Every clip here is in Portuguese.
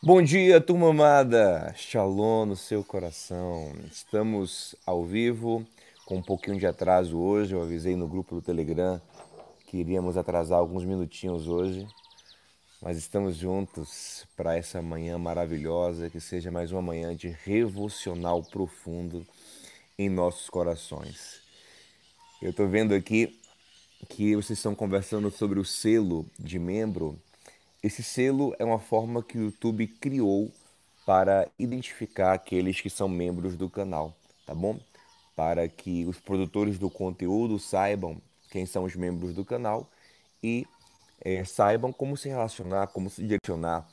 Bom dia, turma amada! Shalom no seu coração. Estamos ao vivo, com um pouquinho de atraso hoje. Eu avisei no grupo do Telegram que iríamos atrasar alguns minutinhos hoje, mas estamos juntos para essa manhã maravilhosa, que seja mais uma manhã de revolucional profundo em nossos corações. Eu estou vendo aqui que vocês estão conversando sobre o selo de membro. Esse selo é uma forma que o YouTube criou para identificar aqueles que são membros do canal, tá bom? Para que os produtores do conteúdo saibam quem são os membros do canal e é, saibam como se relacionar, como se direcionar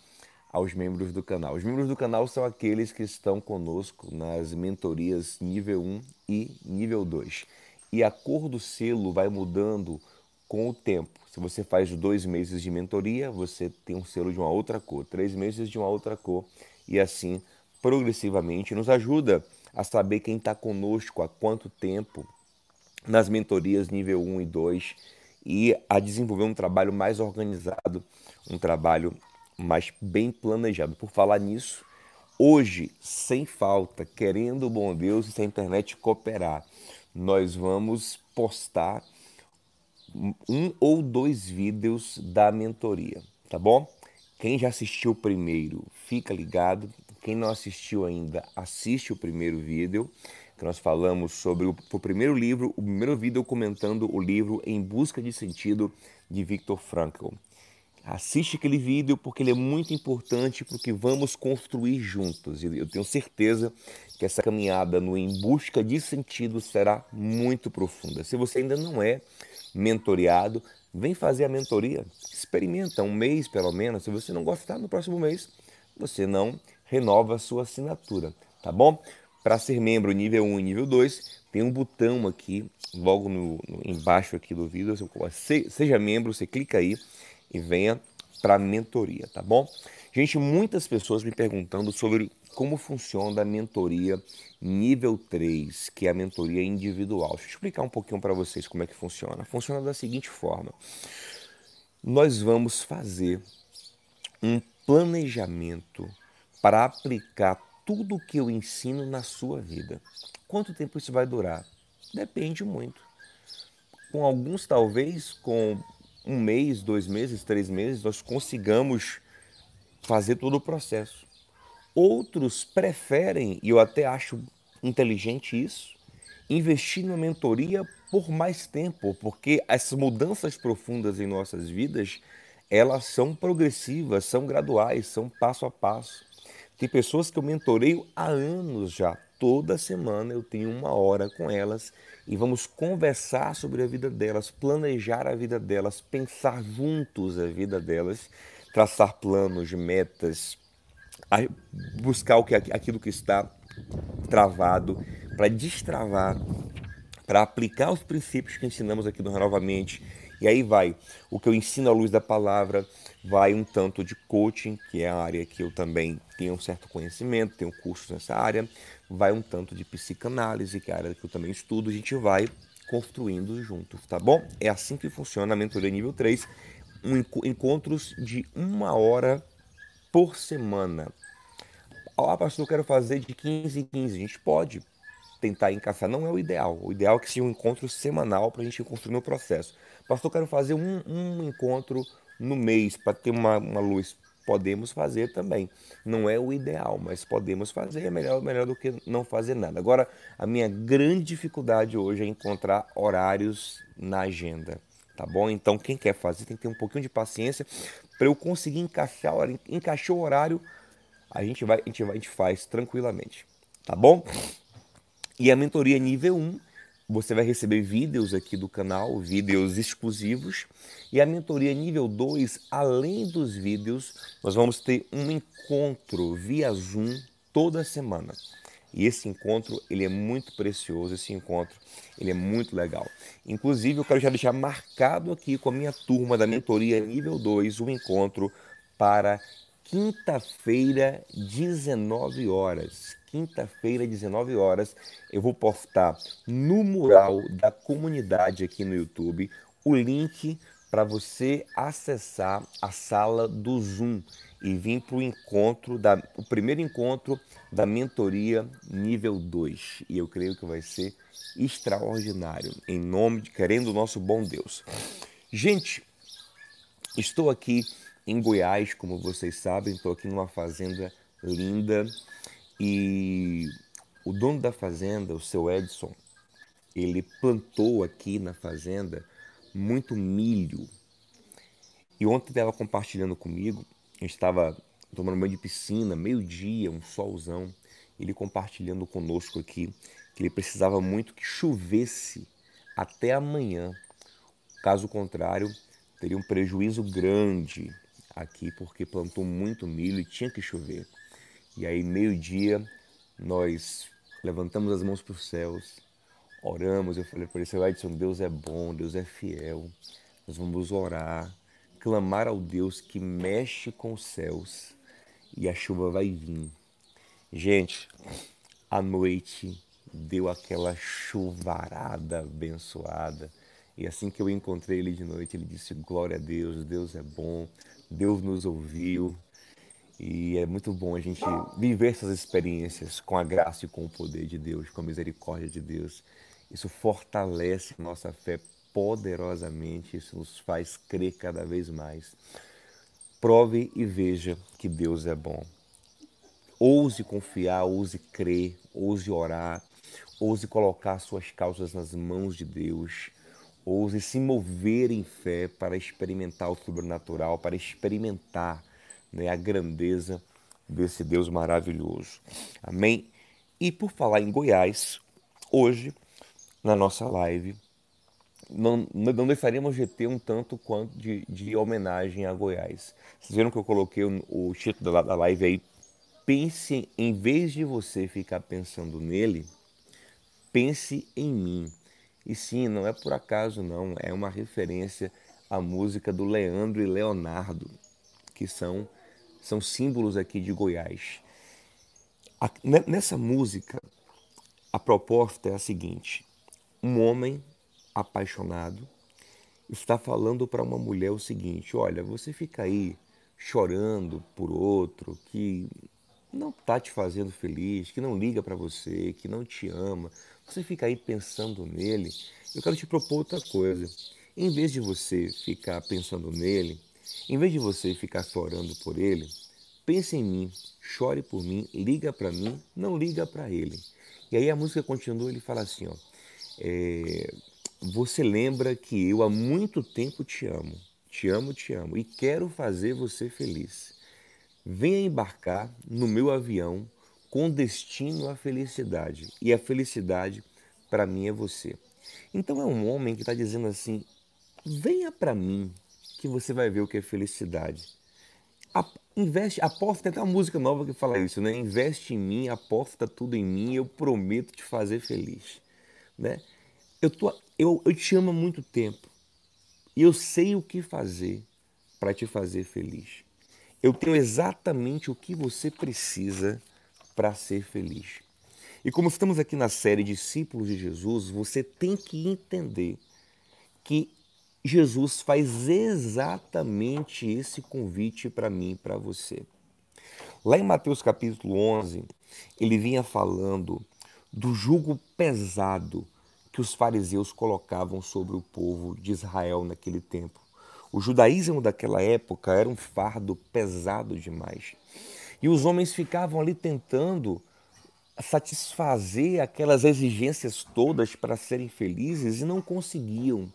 aos membros do canal. Os membros do canal são aqueles que estão conosco nas mentorias nível 1 e nível 2. E a cor do selo vai mudando com o tempo. Se você faz dois meses de mentoria, você tem um selo de uma outra cor, três meses de uma outra cor, e assim progressivamente nos ajuda a saber quem está conosco há quanto tempo nas mentorias nível 1 e 2 e a desenvolver um trabalho mais organizado, um trabalho mais bem planejado. Por falar nisso, hoje, sem falta, querendo o bom Deus e se a internet cooperar, nós vamos postar um ou dois vídeos da mentoria, tá bom? Quem já assistiu o primeiro, fica ligado. Quem não assistiu ainda, assiste o primeiro vídeo que nós falamos sobre o, o primeiro livro, o primeiro vídeo comentando o livro Em Busca de Sentido de Viktor Frankl. Assiste aquele vídeo porque ele é muito importante para o que vamos construir juntos. E eu tenho certeza que essa caminhada no Em Busca de Sentido será muito profunda. Se você ainda não é mentoreado, vem fazer a mentoria. Experimenta um mês pelo menos. Se você não gostar, no próximo mês você não renova a sua assinatura, tá bom? Para ser membro nível 1 e nível 2, tem um botão aqui, logo no, no embaixo aqui do vídeo, seja membro, você clica aí e venha para mentoria, tá bom? Gente, muitas pessoas me perguntando sobre como funciona a mentoria nível 3, que é a mentoria individual. Deixa eu explicar um pouquinho para vocês como é que funciona. Funciona da seguinte forma: nós vamos fazer um planejamento para aplicar tudo o que eu ensino na sua vida. Quanto tempo isso vai durar? Depende muito. Com alguns, talvez, com um mês, dois meses, três meses, nós consigamos fazer todo o processo. Outros preferem, e eu até acho inteligente isso, investir na mentoria por mais tempo, porque essas mudanças profundas em nossas vidas, elas são progressivas, são graduais, são passo a passo. Tem pessoas que eu mentoreio há anos já. Toda semana eu tenho uma hora com elas e vamos conversar sobre a vida delas, planejar a vida delas, pensar juntos a vida delas, traçar planos, metas, buscar o que, aquilo que está travado, para destravar, para aplicar os princípios que ensinamos aqui no Renovamente. E aí vai o que eu ensino à luz da palavra, vai um tanto de coaching, que é a área que eu também tenho um certo conhecimento, tenho cursos nessa área, vai um tanto de psicanálise, que é a área que eu também estudo, a gente vai construindo juntos, tá bom? É assim que funciona a mentoria nível 3, um, encontros de uma hora por semana. Ah, pastor, eu quero fazer de 15 em 15. A gente pode tentar encaixar, não é o ideal. O ideal é que seja um encontro semanal para a gente construir o processo. Pastor, eu quero fazer um, um encontro no mês para ter uma, uma luz. Podemos fazer também. Não é o ideal, mas podemos fazer. É melhor, melhor do que não fazer nada. Agora, a minha grande dificuldade hoje é encontrar horários na agenda. Tá bom? Então, quem quer fazer tem que ter um pouquinho de paciência para eu conseguir encaixar, encaixar o horário. A gente vai, a gente vai, a gente faz tranquilamente. Tá bom? E a mentoria nível 1 você vai receber vídeos aqui do canal, vídeos exclusivos. E a mentoria nível 2, além dos vídeos, nós vamos ter um encontro via Zoom toda semana. E esse encontro, ele é muito precioso, esse encontro, ele é muito legal. Inclusive, eu quero já deixar marcado aqui com a minha turma da mentoria nível 2, o um encontro para quinta-feira, 19 horas quinta-feira, 19 horas, eu vou postar no mural da comunidade aqui no YouTube o link para você acessar a sala do Zoom e vim para o encontro, da, o primeiro encontro da mentoria nível 2. E eu creio que vai ser extraordinário, em nome de querendo o nosso bom Deus. Gente, estou aqui em Goiás, como vocês sabem, estou aqui numa fazenda linda e o dono da fazenda, o seu Edson, ele plantou aqui na fazenda muito milho. E ontem estava compartilhando comigo, a gente estava tomando banho de piscina, meio-dia, um solzão, ele compartilhando conosco aqui que ele precisava muito que chovesse até amanhã. Caso contrário, teria um prejuízo grande aqui porque plantou muito milho e tinha que chover. E aí, meio-dia, nós levantamos as mãos para os céus, oramos. Eu falei para ele: Seu Edson, Deus é bom, Deus é fiel. Nós vamos orar, clamar ao Deus que mexe com os céus e a chuva vai vir. Gente, à noite deu aquela chuvarada abençoada. E assim que eu encontrei ele de noite, ele disse: Glória a Deus, Deus é bom, Deus nos ouviu. E é muito bom a gente viver essas experiências com a graça e com o poder de Deus, com a misericórdia de Deus. Isso fortalece nossa fé poderosamente, isso nos faz crer cada vez mais. Prove e veja que Deus é bom. Ouse confiar, ouse crer, ouse orar, ouse colocar suas causas nas mãos de Deus Ouse se mover em fé para experimentar o sobrenatural, para experimentar né, a grandeza desse Deus maravilhoso. Amém? E por falar em Goiás, hoje, na nossa live, não, não de ter um tanto quanto de, de homenagem a Goiás. Vocês viram que eu coloquei o, o título da, da live aí? Pense, em vez de você ficar pensando nele, pense em mim. E sim, não é por acaso não, é uma referência à música do Leandro e Leonardo, que são, são símbolos aqui de Goiás. A, nessa música, a proposta é a seguinte: um homem apaixonado está falando para uma mulher o seguinte: olha, você fica aí chorando por outro que não está te fazendo feliz, que não liga para você, que não te ama, você fica aí pensando nele, eu quero te propor outra coisa. Em vez de você ficar pensando nele, em vez de você ficar chorando por ele, pense em mim, chore por mim, liga para mim, não liga para ele. E aí a música continua, ele fala assim, ó, é, você lembra que eu há muito tempo te amo, te amo, te amo e quero fazer você feliz. Venha embarcar no meu avião com destino à felicidade. E a felicidade, para mim, é você. Então é um homem que está dizendo assim: venha para mim, que você vai ver o que é felicidade. A, investe, aposta, tem até uma música nova que fala isso, né? Investe em mim, aposta tudo em mim, eu prometo te fazer feliz. Né? Eu, tô, eu, eu te amo há muito tempo e eu sei o que fazer para te fazer feliz. Eu tenho exatamente o que você precisa para ser feliz. E como estamos aqui na série Discípulos de Jesus, você tem que entender que Jesus faz exatamente esse convite para mim e para você. Lá em Mateus capítulo 11, ele vinha falando do jugo pesado que os fariseus colocavam sobre o povo de Israel naquele tempo. O judaísmo daquela época era um fardo pesado demais. E os homens ficavam ali tentando satisfazer aquelas exigências todas para serem felizes e não conseguiam.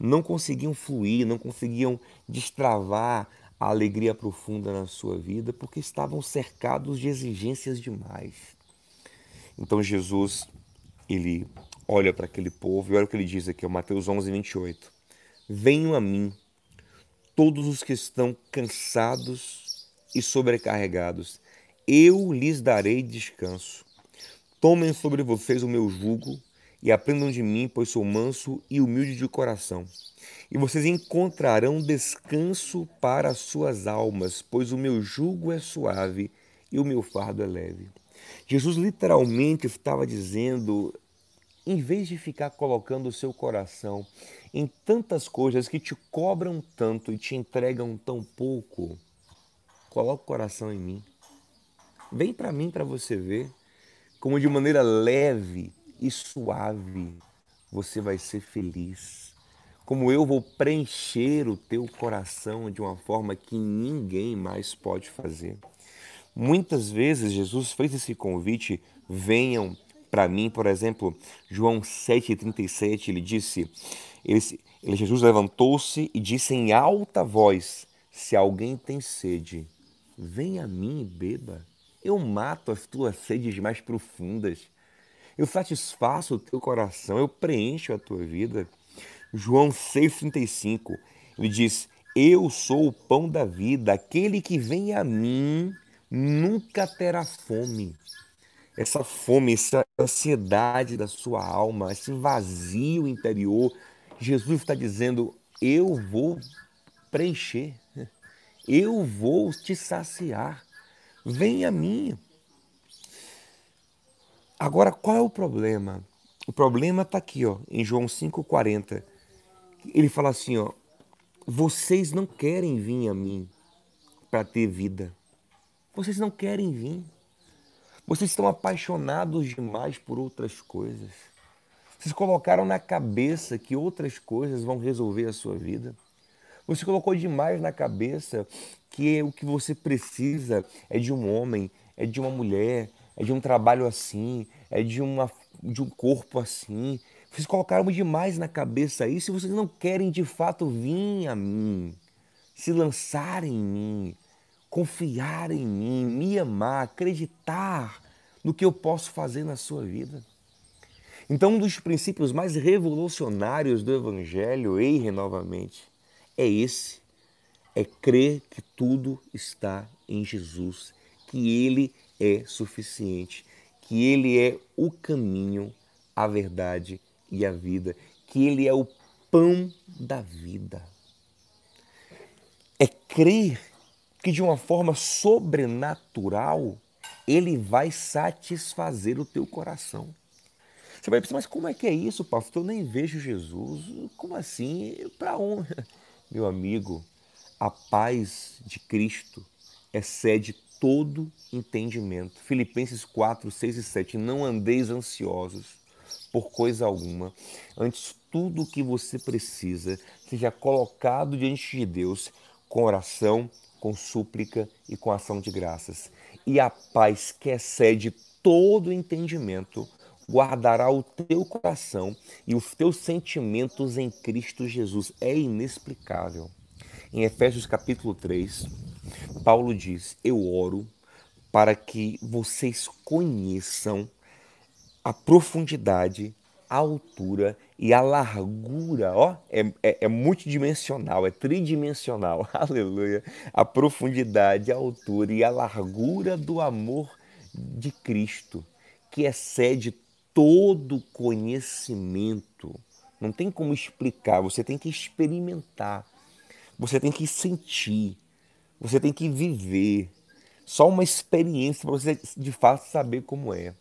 Não conseguiam fluir, não conseguiam destravar a alegria profunda na sua vida porque estavam cercados de exigências demais. Então Jesus, ele olha para aquele povo e olha o que ele diz aqui, Mateus 11, 28. Venham a mim todos os que estão cansados e sobrecarregados, eu lhes darei descanso. Tomem sobre vocês o meu jugo e aprendam de mim, pois sou manso e humilde de coração. E vocês encontrarão descanso para as suas almas, pois o meu jugo é suave e o meu fardo é leve. Jesus literalmente estava dizendo: em vez de ficar colocando o seu coração em tantas coisas que te cobram tanto e te entregam tão pouco, Coloca o coração em mim. Vem para mim para você ver como de maneira leve e suave você vai ser feliz. Como eu vou preencher o teu coração de uma forma que ninguém mais pode fazer. Muitas vezes Jesus fez esse convite: venham para mim, por exemplo, João 7,37, ele disse: ele, Jesus levantou-se e disse em alta voz: Se alguém tem sede, venha a mim e beba. Eu mato as tuas sedes mais profundas. Eu satisfaço o teu coração, eu preencho a tua vida. João 6,35, ele diz: Eu sou o pão da vida, aquele que vem a mim nunca terá fome. Essa fome, essa ansiedade da sua alma, esse vazio interior, Jesus está dizendo: Eu vou preencher, eu vou te saciar. Vem a mim. Agora, qual é o problema? O problema está aqui, ó, em João 5,40. Ele fala assim: ó, vocês não querem vir a mim para ter vida. Vocês não querem vir. Vocês estão apaixonados demais por outras coisas. Vocês colocaram na cabeça que outras coisas vão resolver a sua vida. Você colocou demais na cabeça que o que você precisa é de um homem, é de uma mulher, é de um trabalho assim, é de, uma, de um corpo assim. Vocês colocaram demais na cabeça isso e vocês não querem de fato vir a mim, se lançar em mim, confiar em mim, me amar, acreditar no que eu posso fazer na sua vida. Então, um dos princípios mais revolucionários do Evangelho, e novamente, é esse: é crer que tudo está em Jesus, que Ele é suficiente, que Ele é o caminho, a verdade e a vida, que Ele é o pão da vida. É crer que de uma forma sobrenatural ele vai satisfazer o teu coração. Você vai pensar, mas como é que é isso, pastor? Eu nem vejo Jesus. Como assim? Para onde? Meu amigo, a paz de Cristo excede todo entendimento. Filipenses 4, 6 e 7. Não andeis ansiosos por coisa alguma. Antes, tudo o que você precisa seja colocado diante de Deus com oração, com súplica e com ação de graças. E a paz que excede todo entendimento guardará o teu coração e os teus sentimentos em Cristo Jesus. É inexplicável. Em Efésios capítulo 3, Paulo diz: Eu oro para que vocês conheçam a profundidade a altura e a largura, ó, é, é, é, multidimensional, é tridimensional, aleluia. A profundidade, a altura e a largura do amor de Cristo, que excede todo conhecimento. Não tem como explicar, você tem que experimentar, você tem que sentir, você tem que viver. Só uma experiência para você de fato saber como é.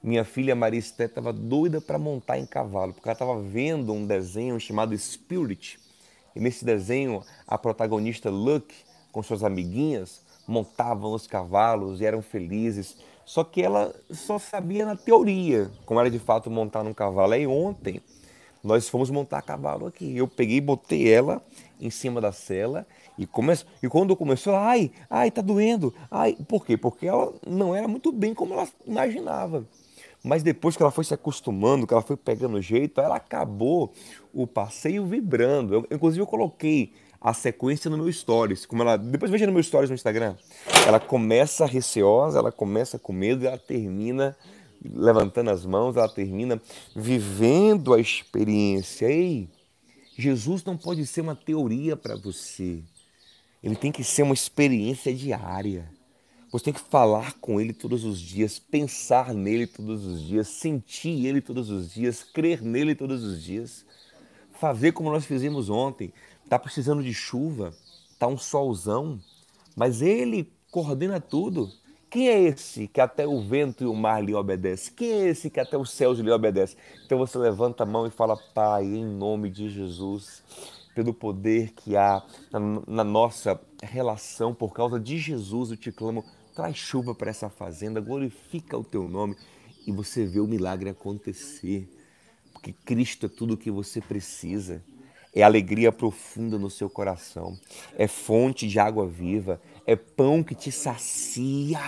Minha filha Maria Esté estava doida para montar em cavalo, porque ela estava vendo um desenho chamado Spirit. E nesse desenho, a protagonista Luck, com suas amiguinhas, montavam os cavalos e eram felizes. Só que ela só sabia na teoria como era de fato montar num cavalo. Aí ontem nós fomos montar cavalo aqui. Eu peguei e botei ela em cima da cela e, come... e quando começou, ai, ai, tá doendo. Ai, por quê? Porque ela não era muito bem como ela imaginava. Mas depois que ela foi se acostumando, que ela foi pegando jeito, ela acabou o passeio vibrando. Eu, inclusive, eu coloquei a sequência no meu stories. Como ela, depois veja no meu stories no Instagram. Ela começa receosa, ela começa com medo e ela termina levantando as mãos, ela termina vivendo a experiência. Ei, Jesus não pode ser uma teoria para você. Ele tem que ser uma experiência diária. Você tem que falar com Ele todos os dias, pensar nele todos os dias, sentir Ele todos os dias, crer nele todos os dias. Fazer como nós fizemos ontem. Está precisando de chuva, está um solzão, mas Ele coordena tudo. Quem é esse que até o vento e o mar lhe obedece? Quem é esse que até os céus lhe obedece? Então você levanta a mão e fala: Pai, em nome de Jesus, pelo poder que há na, na nossa relação por causa de Jesus, eu te clamo, traz chuva para essa fazenda, glorifica o teu nome e você vê o milagre acontecer. Porque Cristo é tudo o que você precisa. É alegria profunda no seu coração. É fonte de água viva. É pão que te sacia.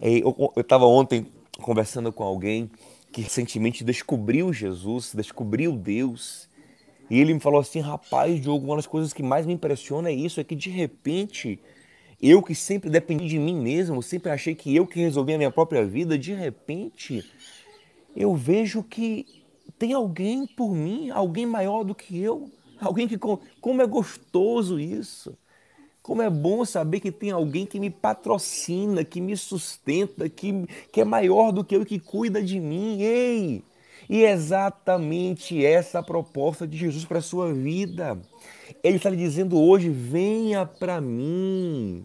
É, eu estava ontem conversando com alguém que recentemente descobriu Jesus, descobriu Deus. E ele me falou assim: rapaz, Diogo, uma das coisas que mais me impressiona é isso: é que de repente eu que sempre dependi de mim mesmo, sempre achei que eu que resolvia a minha própria vida, de repente eu vejo que tem alguém por mim, alguém maior do que eu, alguém que como é gostoso isso. Como é bom saber que tem alguém que me patrocina, que me sustenta, que, que é maior do que eu, que cuida de mim. Ei! E é exatamente essa a proposta de Jesus para a sua vida. Ele está lhe dizendo hoje: venha para mim.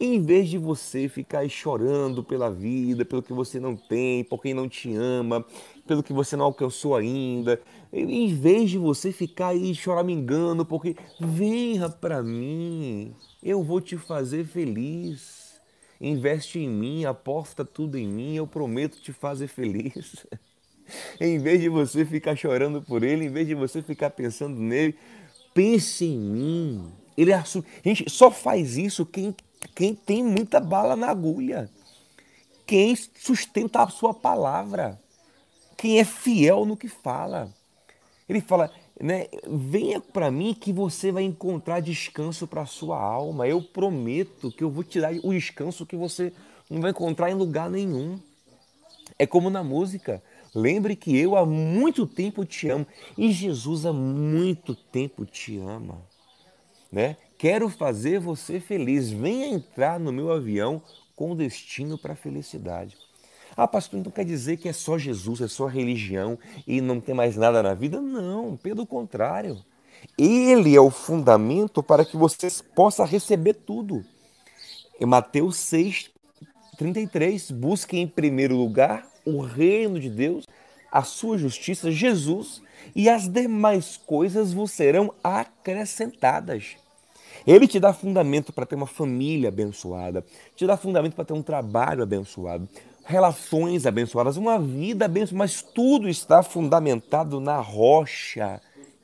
Em vez de você ficar chorando pela vida, pelo que você não tem, por quem não te ama, pelo que você não alcançou ainda, em vez de você ficar aí choramingando, porque venha para mim, eu vou te fazer feliz. Investe em mim, aposta tudo em mim, eu prometo te fazer feliz. em vez de você ficar chorando por ele, em vez de você ficar pensando nele, pense em mim. Ele assume. Gente, só faz isso quem quem tem muita bala na agulha, quem sustenta a sua palavra, quem é fiel no que fala. Ele fala, né, venha para mim que você vai encontrar descanso para a sua alma. Eu prometo que eu vou te dar o descanso que você não vai encontrar em lugar nenhum. É como na música. Lembre que eu há muito tempo te amo e Jesus há muito tempo te ama, né? Quero fazer você feliz. Venha entrar no meu avião com destino para a felicidade. Ah, pastor, então quer dizer que é só Jesus, é só religião e não tem mais nada na vida? Não, pelo contrário. Ele é o fundamento para que você possa receber tudo. Em Mateus 6, 33, busque em primeiro lugar o reino de Deus, a sua justiça, Jesus, e as demais coisas vos serão acrescentadas. Ele te dá fundamento para ter uma família abençoada, te dá fundamento para ter um trabalho abençoado, relações abençoadas, uma vida abençoada, mas tudo está fundamentado na rocha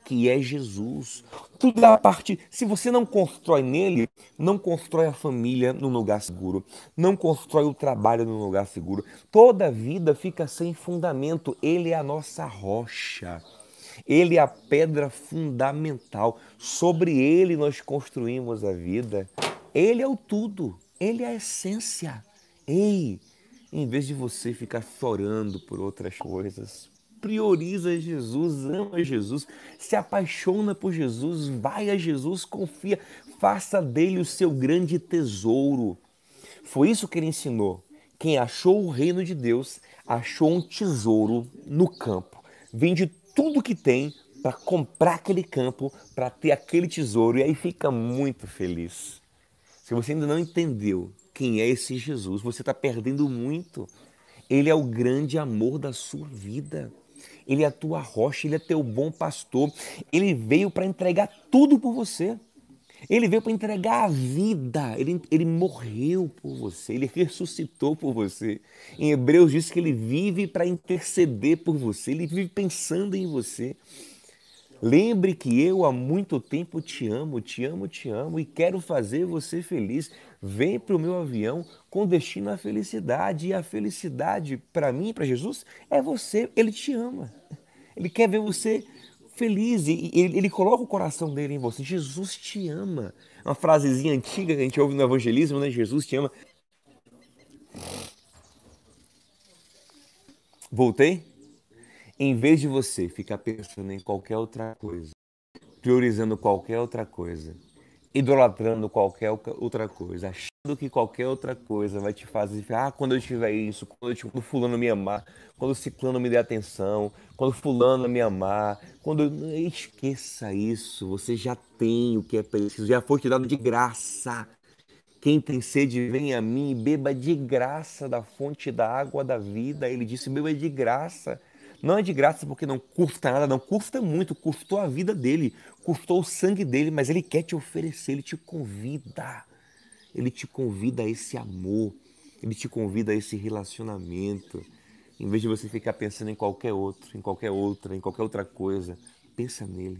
que é Jesus. Tudo a parte. Se você não constrói nele, não constrói a família num lugar seguro, não constrói o trabalho num lugar seguro. Toda vida fica sem fundamento. Ele é a nossa rocha. Ele é a pedra fundamental. Sobre ele nós construímos a vida. Ele é o tudo. Ele é a essência. Ei, em vez de você ficar chorando por outras coisas, prioriza Jesus, ama Jesus, se apaixona por Jesus, vai a Jesus, confia, faça dele o seu grande tesouro. Foi isso que ele ensinou. Quem achou o reino de Deus achou um tesouro no campo. Vende tudo que tem para comprar aquele campo, para ter aquele tesouro e aí fica muito feliz. Se você ainda não entendeu quem é esse Jesus, você está perdendo muito. Ele é o grande amor da sua vida. Ele é a tua rocha, ele é teu bom pastor. Ele veio para entregar tudo por você. Ele veio para entregar a vida, ele, ele morreu por você, ele ressuscitou por você. Em Hebreus diz que ele vive para interceder por você, ele vive pensando em você. Lembre que eu há muito tempo te amo, te amo, te amo e quero fazer você feliz. Vem para o meu avião com destino à felicidade. E a felicidade, para mim, para Jesus, é você. Ele te ama. Ele quer ver você feliz e ele, ele, coloca o coração dele em você. Jesus te ama. Uma frasezinha antiga que a gente ouve no evangelismo, né? Jesus te ama. Voltei? Em vez de você ficar pensando em qualquer outra coisa, priorizando qualquer outra coisa, idolatrando qualquer outra coisa, achando que qualquer outra coisa vai te fazer, ah, quando eu tiver isso, quando, eu, quando fulano me amar, quando o ciclano me der atenção, quando fulano me amar, quando esqueça isso, você já tem o que é preciso, já foi te dado de graça. Quem tem sede, vem a mim e beba de graça da fonte da água da vida. Ele disse: beba de graça. Não é de graça porque não custa nada, não custa muito, custou a vida dele, custou o sangue dele, mas ele quer te oferecer, ele te convida. Ele te convida a esse amor, ele te convida a esse relacionamento. Em vez de você ficar pensando em qualquer outro, em qualquer outra, em qualquer outra coisa, pensa nele.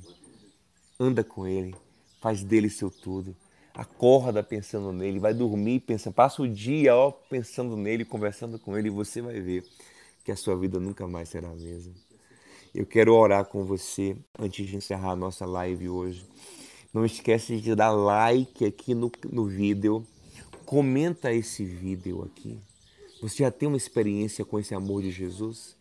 Anda com ele, faz dele seu tudo. Acorda pensando nele, vai dormir pensando, passa o dia ó, pensando nele, conversando com ele, e você vai ver que a sua vida nunca mais será a mesma. Eu quero orar com você antes de encerrar a nossa live hoje. Não esquece de dar like aqui no, no vídeo. Comenta esse vídeo aqui. Você já tem uma experiência com esse amor de Jesus?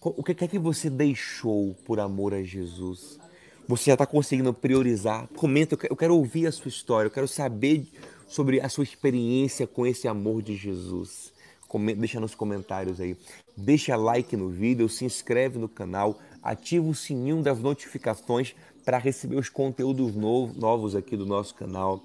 O que é que você deixou por amor a Jesus? Você já está conseguindo priorizar? Comenta, eu quero ouvir a sua história, eu quero saber sobre a sua experiência com esse amor de Jesus. Deixa nos comentários aí. Deixa like no vídeo, se inscreve no canal, ativa o sininho das notificações para receber os conteúdos novos aqui do nosso canal.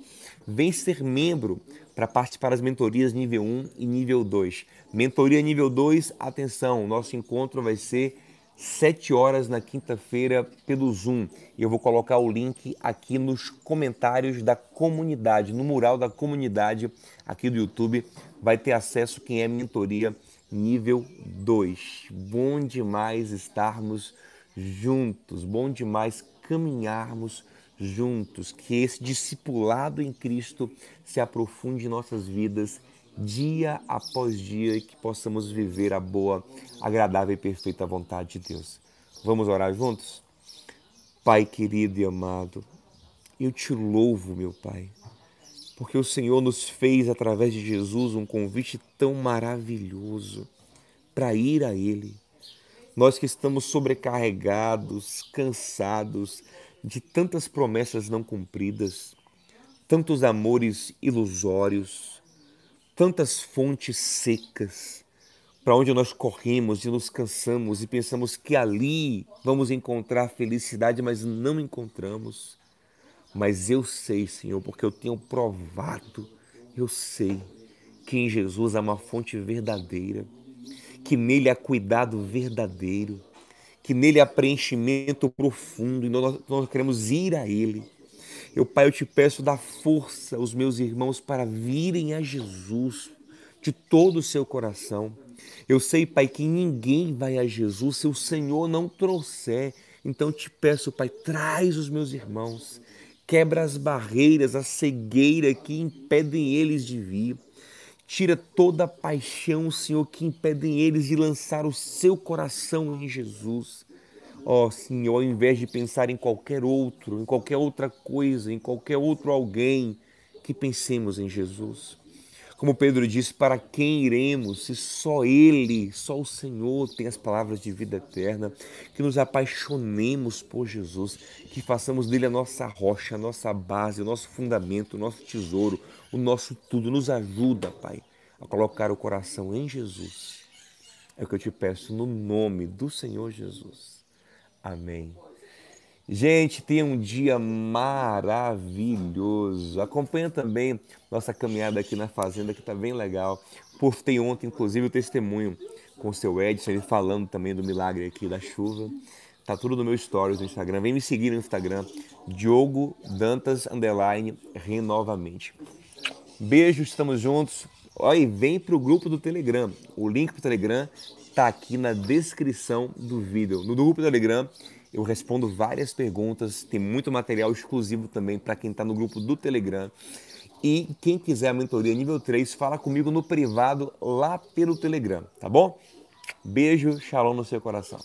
Vem ser membro para participar das mentorias nível 1 e nível 2. Mentoria nível 2, atenção, nosso encontro vai ser 7 horas na quinta-feira pelo Zoom. Eu vou colocar o link aqui nos comentários da comunidade, no mural da comunidade aqui do YouTube. Vai ter acesso quem é mentoria nível 2. Bom demais estarmos juntos, bom demais caminharmos juntos, que esse discipulado em Cristo se aprofunde em nossas vidas dia após dia e que possamos viver a boa, agradável e perfeita vontade de Deus. Vamos orar juntos? Pai querido e amado, eu te louvo, meu Pai, porque o Senhor nos fez através de Jesus um convite tão maravilhoso para ir a Ele. Nós que estamos sobrecarregados, cansados de tantas promessas não cumpridas, tantos amores ilusórios, tantas fontes secas para onde nós corremos e nos cansamos e pensamos que ali vamos encontrar felicidade, mas não encontramos. Mas eu sei, Senhor, porque eu tenho provado, eu sei que em Jesus há uma fonte verdadeira, que nele há cuidado verdadeiro, que nele há preenchimento profundo e nós, nós queremos ir a Ele eu, Pai, eu te peço, dá força aos meus irmãos para virem a Jesus de todo o seu coração. Eu sei, Pai, que ninguém vai a Jesus se o Senhor não trouxer. Então te peço, Pai, traz os meus irmãos, quebra as barreiras, a cegueira que impedem eles de vir. Tira toda a paixão, Senhor, que impedem eles de lançar o seu coração em Jesus. Ó oh, Senhor, ao invés de pensar em qualquer outro, em qualquer outra coisa, em qualquer outro alguém, que pensemos em Jesus. Como Pedro disse, para quem iremos se só Ele, só o Senhor tem as palavras de vida eterna? Que nos apaixonemos por Jesus, que façamos dele a nossa rocha, a nossa base, o nosso fundamento, o nosso tesouro, o nosso tudo. Nos ajuda, Pai, a colocar o coração em Jesus. É o que eu te peço no nome do Senhor Jesus. Amém. Gente, tenha um dia maravilhoso. Acompanha também nossa caminhada aqui na fazenda, que está bem legal. Postei ontem, inclusive, o testemunho com o seu Edson, ele falando também do milagre aqui da chuva. Tá tudo no meu stories no Instagram. Vem me seguir no Instagram, Diogo Dantas Underline Renovamente. Beijo, estamos juntos. Olha, e vem pro grupo do Telegram. O link pro Telegram está aqui na descrição do vídeo. No grupo do Telegram eu respondo várias perguntas, tem muito material exclusivo também para quem está no grupo do Telegram. E quem quiser a mentoria nível 3, fala comigo no privado lá pelo Telegram, tá bom? Beijo, shalom no seu coração.